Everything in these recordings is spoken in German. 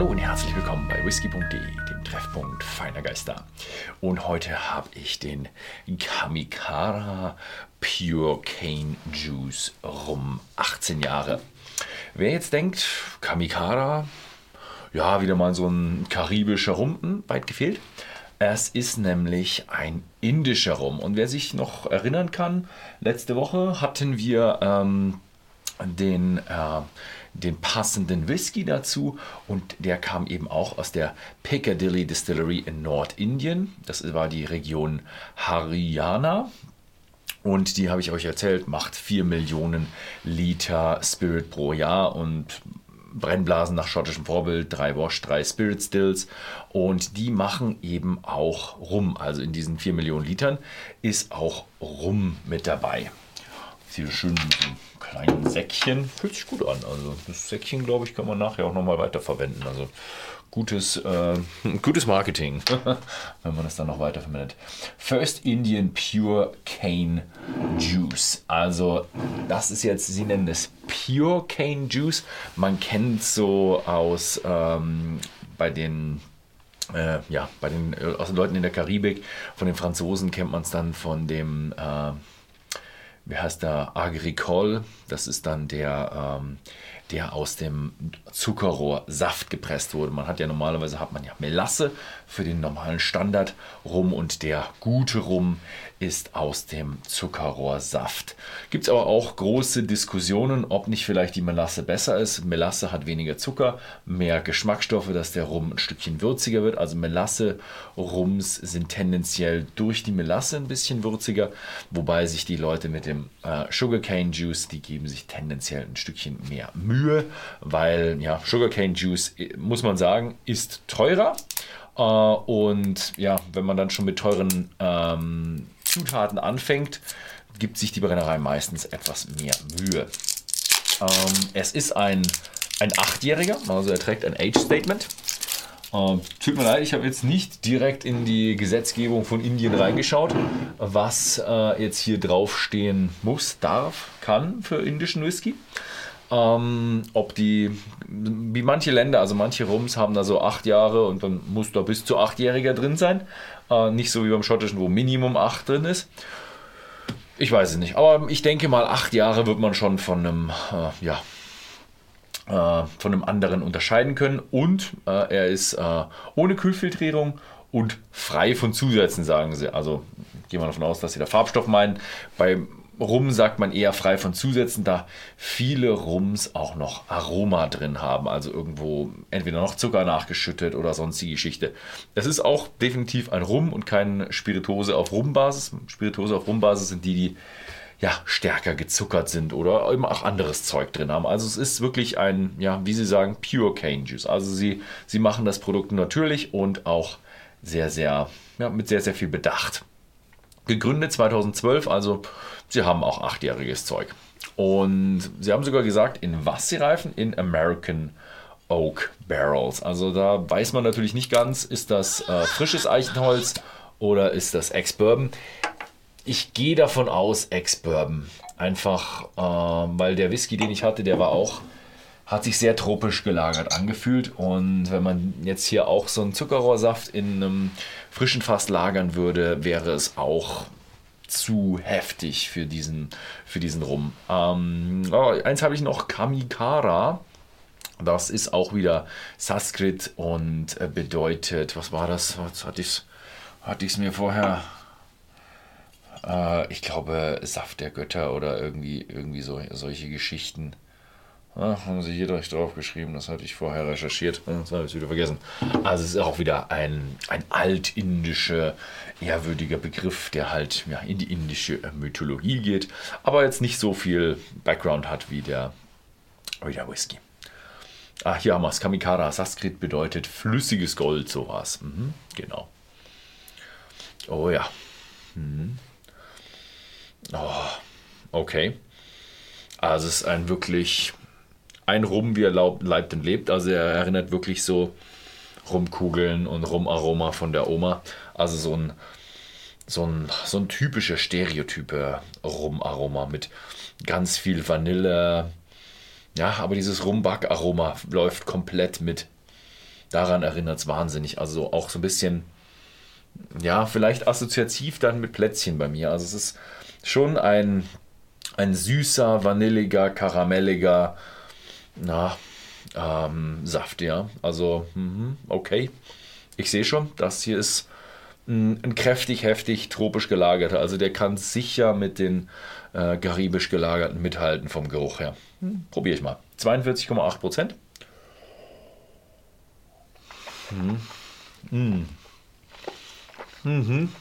Hallo und herzlich willkommen bei whisky.de, dem Treffpunkt feiner Geister. Und heute habe ich den Kamikara Pure Cane Juice Rum 18 Jahre. Wer jetzt denkt, Kamikara, ja, wieder mal so ein karibischer Rum, weit gefehlt. Es ist nämlich ein indischer Rum. Und wer sich noch erinnern kann, letzte Woche hatten wir ähm, den, äh, den passenden Whisky dazu und der kam eben auch aus der Piccadilly Distillery in Nordindien. Das war die Region Haryana. Und die habe ich euch erzählt, macht 4 Millionen Liter Spirit pro Jahr und Brennblasen nach schottischem Vorbild, drei Wash, drei Spirit Stills und die machen eben auch Rum. Also in diesen 4 Millionen Litern ist auch Rum mit dabei. Sieht schön mit einem kleinen Säckchen. Fühlt sich gut an. Also das Säckchen, glaube ich, kann man nachher auch nochmal weiterverwenden. Also gutes, äh, gutes Marketing, wenn man das dann noch weiterverwendet. First Indian Pure Cane Juice. Also das ist jetzt, sie nennen es Pure Cane Juice. Man kennt so aus ähm, bei den äh, ja, bei den, äh, aus den Leuten in der Karibik, von den Franzosen kennt man es dann von dem äh, wie heißt der, Agricole, das ist dann der, ähm, der aus dem Zuckerrohrsaft gepresst wurde. Man hat ja normalerweise hat man ja Melasse für den normalen Standard Rum und der gute Rum ist aus dem Zuckerrohrsaft. Gibt es aber auch große Diskussionen, ob nicht vielleicht die Melasse besser ist. Melasse hat weniger Zucker, mehr Geschmacksstoffe, dass der Rum ein Stückchen würziger wird. Also Melasse-Rums sind tendenziell durch die Melasse ein bisschen würziger, wobei sich die Leute mit dem äh, Sugarcane Juice, die geben sich tendenziell ein Stückchen mehr Mühe, weil ja, Sugarcane Juice, äh, muss man sagen, ist teurer. Äh, und ja, wenn man dann schon mit teuren ähm, Zutaten anfängt, gibt sich die Brennerei meistens etwas mehr Mühe. Ähm, es ist ein, ein Achtjähriger, also er trägt ein Age-Statement. Ähm, tut mir leid, ich habe jetzt nicht direkt in die Gesetzgebung von Indien reingeschaut, was äh, jetzt hier draufstehen muss, darf, kann für indischen Whisky. Ähm, ob die, wie manche Länder, also manche Rums haben da so acht Jahre und dann muss da bis zu achtjähriger drin sein. Äh, nicht so wie beim schottischen, wo Minimum acht drin ist. Ich weiß es nicht, aber ich denke mal, acht Jahre wird man schon von einem, äh, ja, äh, von einem anderen unterscheiden können. Und äh, er ist äh, ohne Kühlfiltrierung und frei von Zusätzen, sagen sie. Also gehen wir davon aus, dass sie da Farbstoff meinen. Bei Rum sagt man eher frei von Zusätzen, da viele Rums auch noch Aroma drin haben, also irgendwo entweder noch Zucker nachgeschüttet oder sonstige Geschichte. Es ist auch definitiv ein Rum und keine Spirituose auf Rumbasis. Spirituose auf Rumbasis sind die, die ja, stärker gezuckert sind oder eben auch anderes Zeug drin haben. Also es ist wirklich ein, ja, wie sie sagen, Pure Cane Juice. Also sie, sie machen das Produkt natürlich und auch sehr, sehr, ja, mit sehr, sehr viel Bedacht. Gegründet 2012, also sie haben auch achtjähriges Zeug. Und sie haben sogar gesagt, in was sie reifen? In American Oak Barrels. Also da weiß man natürlich nicht ganz, ist das äh, frisches Eichenholz oder ist das Ex-Bourbon. Ich gehe davon aus, Ex-Bourbon. Einfach, äh, weil der Whisky, den ich hatte, der war auch, hat sich sehr tropisch gelagert angefühlt. Und wenn man jetzt hier auch so einen Zuckerrohrsaft in einem frischen Fass lagern würde, wäre es auch zu heftig für diesen, für diesen Rum. Ähm, oh, eins habe ich noch, Kamikara. Das ist auch wieder Sanskrit und äh, bedeutet, was war das? Was hatte ich es hatte mir vorher äh, ich glaube, Saft der Götter oder irgendwie, irgendwie so, solche Geschichten. Ach, haben sie hier direkt draufgeschrieben, das hatte ich vorher recherchiert. Das habe ich wieder vergessen. Also es ist auch wieder ein, ein altindischer, ehrwürdiger Begriff, der halt ja, in die indische Mythologie geht, aber jetzt nicht so viel Background hat wie der, wie der Whisky. Ah, hier haben wir es. Kamikara Sanskrit bedeutet flüssiges Gold, sowas. Mhm, genau. Oh ja. Mhm. Oh, okay. Also es ist ein wirklich ein Rum, wie er leibt und lebt. Also er erinnert wirklich so Rumkugeln und Rumaroma von der Oma. Also so ein, so ein, so ein typischer Stereotype Rumaroma mit ganz viel Vanille. Ja, aber dieses Rumbackaroma läuft komplett mit. daran erinnert es wahnsinnig. Also auch so ein bisschen, ja, vielleicht assoziativ dann mit Plätzchen bei mir. Also es ist schon ein, ein süßer, vanilliger, karamelliger, na, ähm, Saft, ja. Also, mh, okay. Ich sehe schon, das hier ist ein, ein, kräftig, heftig tropisch gelagerter. Also der kann sicher mit den äh, karibisch gelagerten mithalten vom Geruch her. Hm, Probiere ich mal. 42,8 Prozent. Mhm. Mhm. Mhm.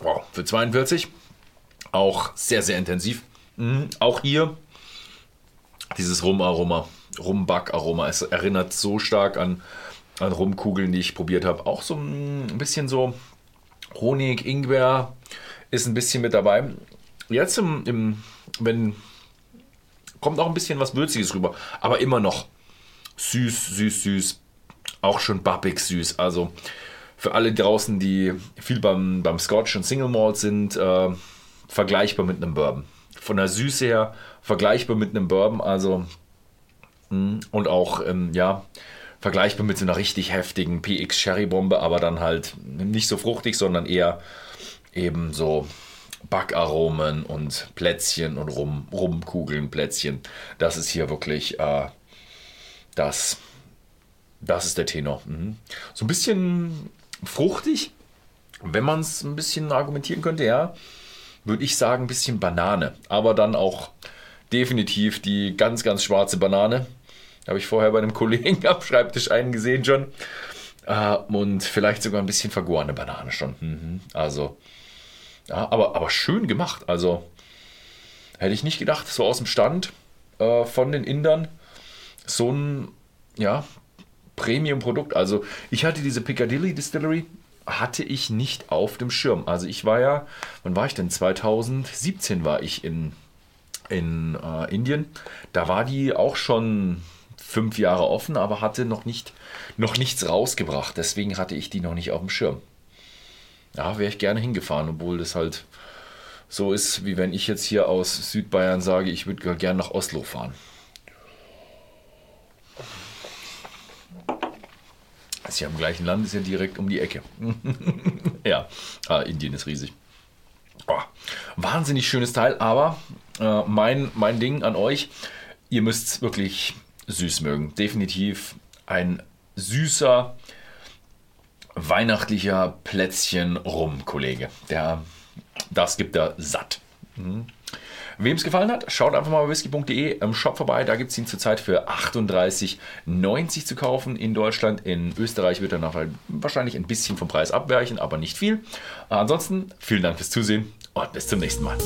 Wow, für 42 auch sehr, sehr intensiv. Mhm. Auch hier dieses Rumaroma, Rumbackaroma. Es erinnert so stark an, an Rumkugeln, die ich probiert habe. Auch so ein bisschen so Honig, Ingwer ist ein bisschen mit dabei. Jetzt im, im wenn kommt auch ein bisschen was Würziges rüber, aber immer noch süß, süß, süß. Auch schon bappig süß. Also für alle draußen, die viel beim, beim Scotch und Single Malt sind, äh, vergleichbar mit einem Bourbon. Von der Süße her vergleichbar mit einem Bourbon, also hm, und auch, ähm, ja, vergleichbar mit so einer richtig heftigen PX Cherry Bombe, aber dann halt nicht so fruchtig, sondern eher eben so Backaromen und Plätzchen und Rum, Rumkugeln, Plätzchen. Das ist hier wirklich äh, das, das ist der Tenor. Mhm. So ein bisschen fruchtig, wenn man es ein bisschen argumentieren könnte, ja, würde ich sagen, ein bisschen Banane. Aber dann auch definitiv die ganz, ganz schwarze Banane. Habe ich vorher bei einem Kollegen am Schreibtisch einen gesehen schon. Äh, und vielleicht sogar ein bisschen vergorene Banane schon. Mhm. Also, ja, aber, aber schön gemacht. Also, hätte ich nicht gedacht, so aus dem Stand äh, von den Indern so ein ja, Premium-Produkt. Also ich hatte diese Piccadilly Distillery, hatte ich nicht auf dem Schirm. Also ich war ja, wann war ich denn? 2017 war ich in, in äh, Indien. Da war die auch schon fünf Jahre offen, aber hatte noch, nicht, noch nichts rausgebracht. Deswegen hatte ich die noch nicht auf dem Schirm. Ja, wäre ich gerne hingefahren, obwohl das halt so ist, wie wenn ich jetzt hier aus Südbayern sage, ich würde gerne nach Oslo fahren. Ist ja im gleichen Land, ist ja direkt um die Ecke. ja, ah, Indien ist riesig. Oh, wahnsinnig schönes Teil, aber äh, mein, mein Ding an euch, ihr müsst es wirklich süß mögen. Definitiv ein süßer, weihnachtlicher Plätzchen rum, Kollege. Der, das gibt er satt. Mhm. Wem es gefallen hat, schaut einfach mal bei whisky.de im Shop vorbei. Da gibt es ihn zurzeit für 38,90 zu kaufen in Deutschland. In Österreich wird er nachher wahrscheinlich ein bisschen vom Preis abweichen, aber nicht viel. Ansonsten vielen Dank fürs Zusehen und bis zum nächsten Mal.